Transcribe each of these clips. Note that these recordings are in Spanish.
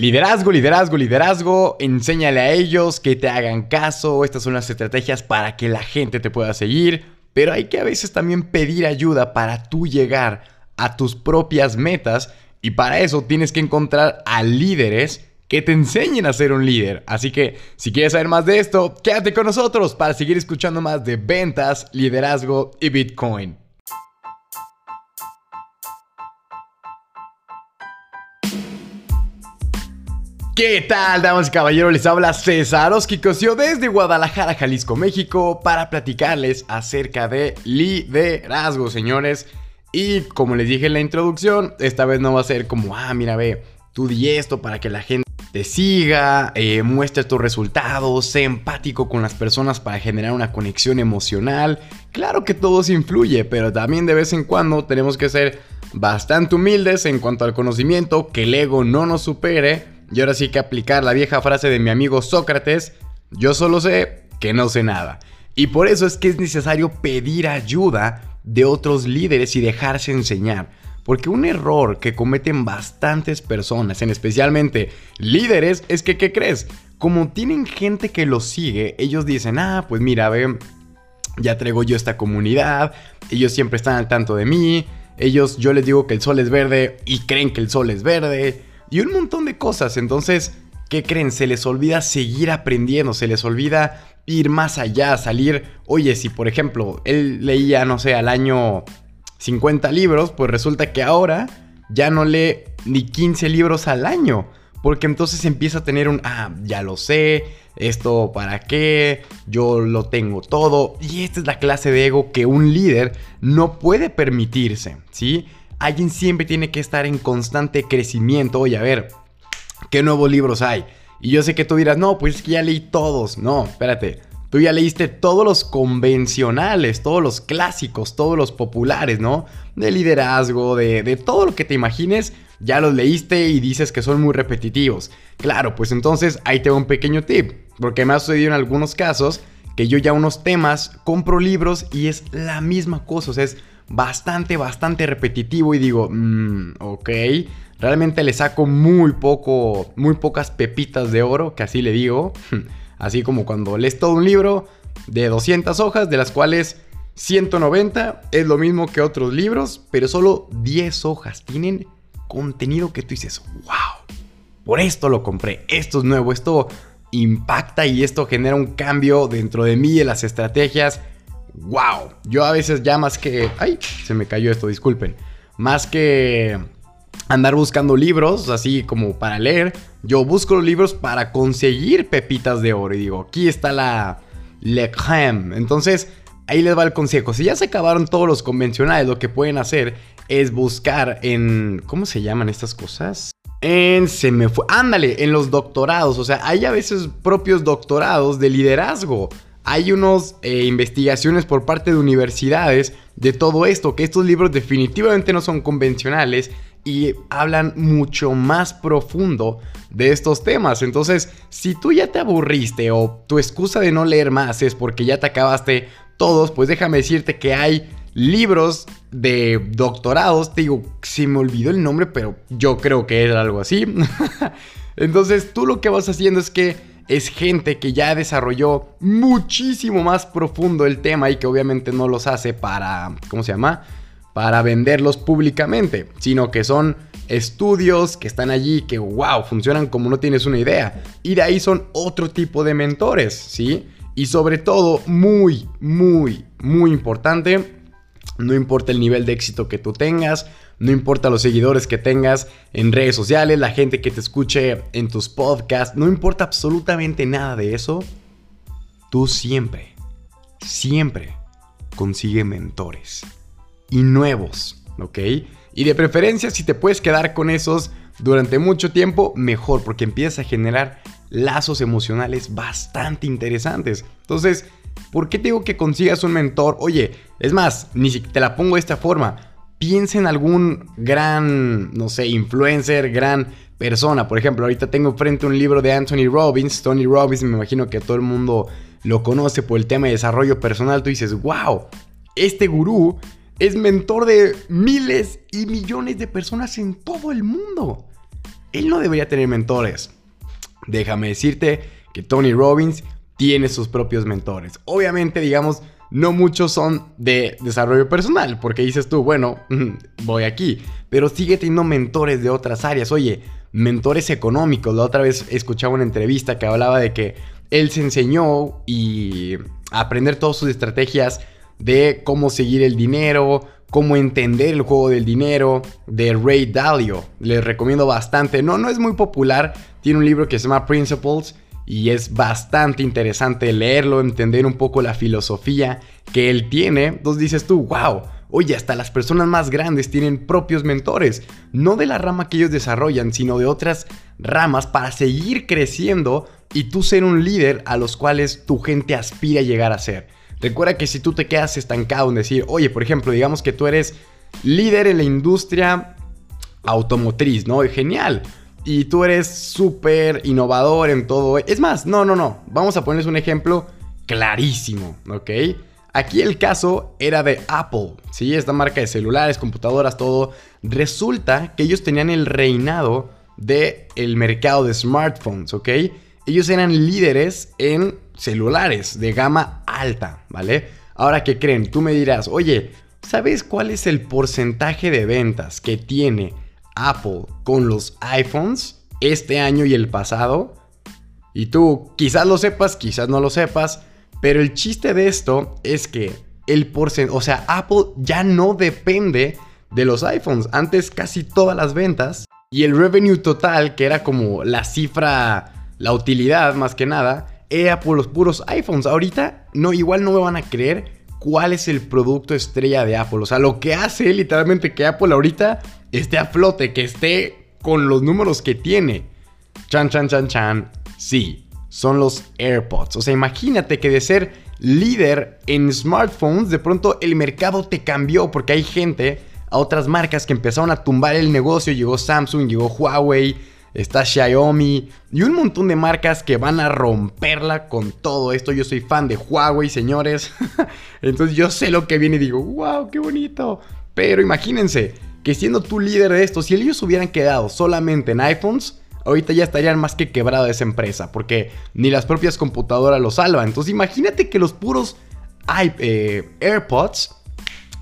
Liderazgo, liderazgo, liderazgo. Enséñale a ellos que te hagan caso. Estas son las estrategias para que la gente te pueda seguir. Pero hay que a veces también pedir ayuda para tú llegar a tus propias metas. Y para eso tienes que encontrar a líderes que te enseñen a ser un líder. Así que si quieres saber más de esto, quédate con nosotros para seguir escuchando más de ventas, liderazgo y Bitcoin. ¿Qué tal, damas y caballeros? Les habla César Oskikosio desde Guadalajara, Jalisco, México, para platicarles acerca de liderazgo, señores. Y como les dije en la introducción, esta vez no va a ser como, ah, mira, ve, tú di esto para que la gente te siga, eh, muestre tus resultados, sé empático con las personas para generar una conexión emocional. Claro que todo se influye, pero también de vez en cuando tenemos que ser bastante humildes en cuanto al conocimiento, que el ego no nos supere y ahora sí que aplicar la vieja frase de mi amigo Sócrates, yo solo sé que no sé nada. Y por eso es que es necesario pedir ayuda de otros líderes y dejarse enseñar. Porque un error que cometen bastantes personas, en especialmente líderes, es que, ¿qué crees? Como tienen gente que los sigue, ellos dicen, ah, pues mira, ve, ya traigo yo esta comunidad, ellos siempre están al tanto de mí, ellos, yo les digo que el sol es verde y creen que el sol es verde y un montón de cosas. Entonces, ¿qué creen? Se les olvida seguir aprendiendo, se les olvida ir más allá, salir. Oye, si por ejemplo él leía, no sé, al año 50 libros, pues resulta que ahora ya no lee ni 15 libros al año. Porque entonces empieza a tener un, ah, ya lo sé, esto para qué, yo lo tengo todo. Y esta es la clase de ego que un líder no puede permitirse, ¿sí? Alguien siempre tiene que estar en constante crecimiento. Oye, a ver, ¿qué nuevos libros hay? Y yo sé que tú dirás, no, pues es que ya leí todos. No, espérate. Tú ya leíste todos los convencionales, todos los clásicos, todos los populares, ¿no? De liderazgo, de, de todo lo que te imagines, ya los leíste y dices que son muy repetitivos. Claro, pues entonces ahí te un pequeño tip, porque me ha sucedido en algunos casos que yo ya unos temas compro libros y es la misma cosa, o sea, es bastante, bastante repetitivo y digo, mmm, ok, realmente le saco muy poco, muy pocas pepitas de oro, que así le digo, así como cuando lees todo un libro de 200 hojas, de las cuales 190 es lo mismo que otros libros, pero solo 10 hojas tienen contenido que tú dices, wow, por esto lo compré, esto es nuevo, esto impacta y esto genera un cambio dentro de mí, en las estrategias, wow. Yo a veces ya más que... Ay, se me cayó esto, disculpen. Más que andar buscando libros, así como para leer, yo busco los libros para conseguir pepitas de oro. Y digo, aquí está la Le. Entonces, ahí les va el consejo. Si ya se acabaron todos los convencionales, lo que pueden hacer es buscar en... ¿Cómo se llaman estas cosas? En... Se me fue... Ándale, en los doctorados. O sea, hay a veces propios doctorados de liderazgo hay unas eh, investigaciones por parte de universidades de todo esto, que estos libros definitivamente no son convencionales y hablan mucho más profundo de estos temas. Entonces, si tú ya te aburriste o tu excusa de no leer más es porque ya te acabaste todos, pues déjame decirte que hay libros de doctorados. Te digo, se me olvidó el nombre, pero yo creo que era algo así. Entonces, tú lo que vas haciendo es que es gente que ya desarrolló muchísimo más profundo el tema y que obviamente no los hace para, ¿cómo se llama? Para venderlos públicamente, sino que son estudios que están allí que, wow, funcionan como no tienes una idea. Y de ahí son otro tipo de mentores, ¿sí? Y sobre todo, muy, muy, muy importante, no importa el nivel de éxito que tú tengas, no importa los seguidores que tengas en redes sociales, la gente que te escuche en tus podcasts, no importa absolutamente nada de eso. Tú siempre, siempre consigue mentores y nuevos, ¿ok? Y de preferencia, si te puedes quedar con esos durante mucho tiempo, mejor, porque empiezas a generar lazos emocionales bastante interesantes. Entonces, ¿por qué te digo que consigas un mentor? Oye, es más, ni si te la pongo de esta forma piensa en algún gran, no sé, influencer, gran persona. Por ejemplo, ahorita tengo frente un libro de Anthony Robbins. Tony Robbins, me imagino que todo el mundo lo conoce por el tema de desarrollo personal. Tú dices, wow, este gurú es mentor de miles y millones de personas en todo el mundo. él no debería tener mentores. Déjame decirte que Tony Robbins tiene sus propios mentores. Obviamente, digamos, no muchos son de desarrollo personal, porque dices tú, bueno, voy aquí, pero sigue teniendo mentores de otras áreas. Oye, mentores económicos. La otra vez escuchaba una entrevista que hablaba de que él se enseñó y aprender todas sus estrategias de cómo seguir el dinero, cómo entender el juego del dinero, de Ray Dalio. Les recomiendo bastante. No, no es muy popular. Tiene un libro que se llama Principles y es bastante interesante leerlo, entender un poco la filosofía que él tiene. Entonces dices tú, wow, oye, hasta las personas más grandes tienen propios mentores, no de la rama que ellos desarrollan, sino de otras ramas para seguir creciendo y tú ser un líder a los cuales tu gente aspira a llegar a ser. Recuerda que si tú te quedas estancado en decir, oye, por ejemplo, digamos que tú eres líder en la industria automotriz, ¿no? Genial y tú eres súper innovador en todo. Es más, no, no, no. Vamos a ponerles un ejemplo clarísimo, ¿ok? Aquí el caso era de Apple, ¿sí? Esta marca de celulares, computadoras, todo. Resulta que ellos tenían el reinado del el mercado de smartphones, ¿ok? Ellos eran líderes en celulares de gama alta, ¿vale? Ahora, ¿qué creen? Tú me dirás, oye, ¿sabes cuál es el porcentaje de ventas que tiene Apple con los iPhones este año y el pasado. Y tú quizás lo sepas, quizás no lo sepas, pero el chiste de esto es que el porcentaje, o sea, Apple ya no depende de los iPhones. Antes casi todas las ventas y el revenue total, que era como la cifra, la utilidad más que nada, era por los puros iPhones. Ahorita no, igual no me van a creer cuál es el producto estrella de Apple. O sea, lo que hace literalmente que Apple ahorita esté a flote, que esté con los números que tiene. Chan, chan, chan, chan. Sí, son los AirPods. O sea, imagínate que de ser líder en smartphones, de pronto el mercado te cambió porque hay gente a otras marcas que empezaron a tumbar el negocio. Llegó Samsung, llegó Huawei, está Xiaomi y un montón de marcas que van a romperla con todo esto. Yo soy fan de Huawei, señores. Entonces yo sé lo que viene y digo, wow, qué bonito. Pero imagínense, que siendo tú líder de esto, si ellos hubieran quedado solamente en iPhones, ahorita ya estarían más que quebrada esa empresa, porque ni las propias computadoras lo salvan. Entonces imagínate que los puros eh, AirPods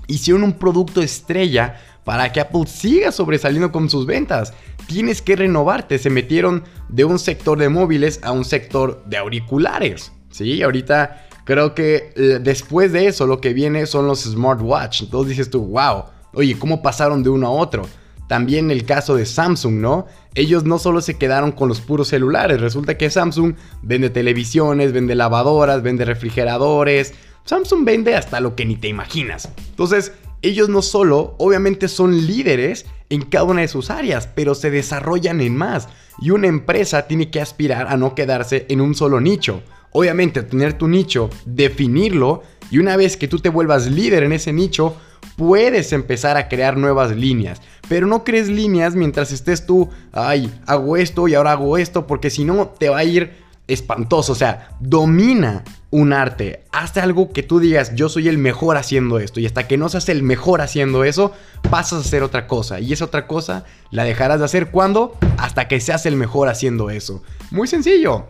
hicieron un producto estrella para que Apple siga sobresaliendo con sus ventas. Tienes que renovarte. Se metieron de un sector de móviles a un sector de auriculares. Sí, ahorita creo que eh, después de eso lo que viene son los smartwatch. Entonces dices tú, wow, Oye, ¿cómo pasaron de uno a otro? También el caso de Samsung, ¿no? Ellos no solo se quedaron con los puros celulares, resulta que Samsung vende televisiones, vende lavadoras, vende refrigeradores. Samsung vende hasta lo que ni te imaginas. Entonces, ellos no solo, obviamente son líderes en cada una de sus áreas, pero se desarrollan en más. Y una empresa tiene que aspirar a no quedarse en un solo nicho. Obviamente, tener tu nicho, definirlo, y una vez que tú te vuelvas líder en ese nicho, puedes empezar a crear nuevas líneas. Pero no crees líneas mientras estés tú, ay, hago esto y ahora hago esto, porque si no te va a ir espantoso. O sea, domina un arte. Hazte algo que tú digas, yo soy el mejor haciendo esto. Y hasta que no seas el mejor haciendo eso, pasas a hacer otra cosa. Y esa otra cosa la dejarás de hacer cuando? Hasta que seas el mejor haciendo eso. Muy sencillo.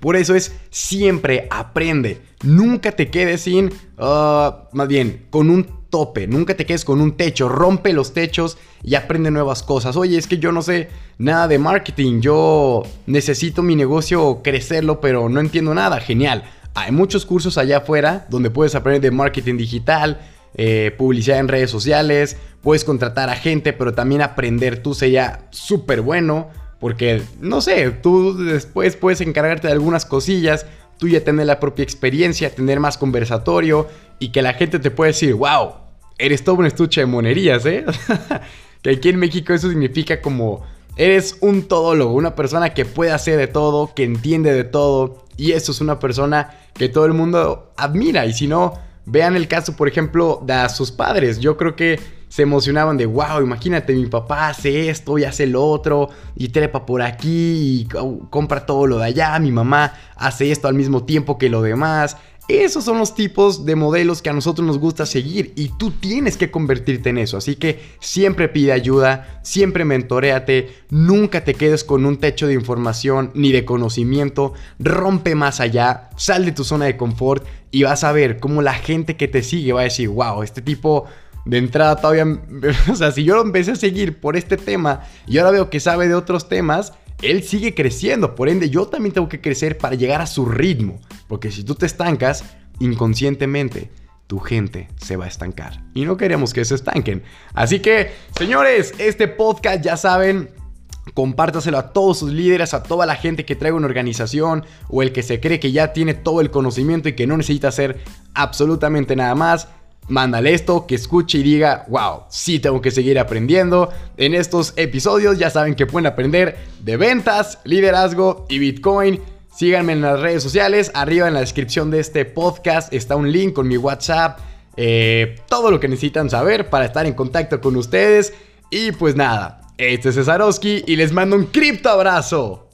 Por eso es siempre aprende. Nunca te quedes sin, ah, más bien, con un tope, nunca te quedes con un techo, rompe los techos y aprende nuevas cosas. Oye, es que yo no sé nada de marketing, yo necesito mi negocio crecerlo, pero no entiendo nada. Genial. Hay muchos cursos allá afuera donde puedes aprender de marketing digital, eh, publicidad en redes sociales, puedes contratar a gente, pero también aprender tú sería súper bueno. Porque, no sé, tú después puedes encargarte de algunas cosillas, tú ya tener la propia experiencia, tener más conversatorio y que la gente te pueda decir, wow, eres todo un estuche de monerías, ¿eh? que aquí en México eso significa como eres un todólogo, una persona que puede hacer de todo, que entiende de todo y eso es una persona que todo el mundo admira y si no, vean el caso, por ejemplo, de sus padres. Yo creo que se emocionaban de, wow, imagínate, mi papá hace esto y hace lo otro, y trepa por aquí, y compra todo lo de allá, mi mamá hace esto al mismo tiempo que lo demás, Esos son los tipos de modelos que a nosotros nos gusta seguir y tú tienes que convertirte en eso. Así que siempre pide ayuda, siempre mentoreate, nunca te quedes con un techo de información ni de conocimiento, rompe más allá, sal de tu zona de confort y vas a ver cómo la gente que te sigue va a decir, wow, este tipo de entrada todavía, o sea, si yo lo empecé a seguir por este tema y ahora veo que sabe de otros temas, él sigue creciendo, por ende yo también tengo que crecer para llegar a su ritmo, porque si tú te estancas inconscientemente, tu gente se va a estancar y no queremos que se estanquen. Así que, señores, este podcast ya saben, compártaselo a todos sus líderes, a toda la gente que trae una organización o el que se cree que ya tiene todo el conocimiento y que no necesita hacer absolutamente nada más. Mándale esto, que escuche y diga, wow, sí tengo que seguir aprendiendo. En estos episodios ya saben que pueden aprender de ventas, liderazgo y Bitcoin. Síganme en las redes sociales. Arriba en la descripción de este podcast está un link con mi WhatsApp. Eh, todo lo que necesitan saber para estar en contacto con ustedes. Y pues nada, este es Cesarowski y les mando un cripto abrazo.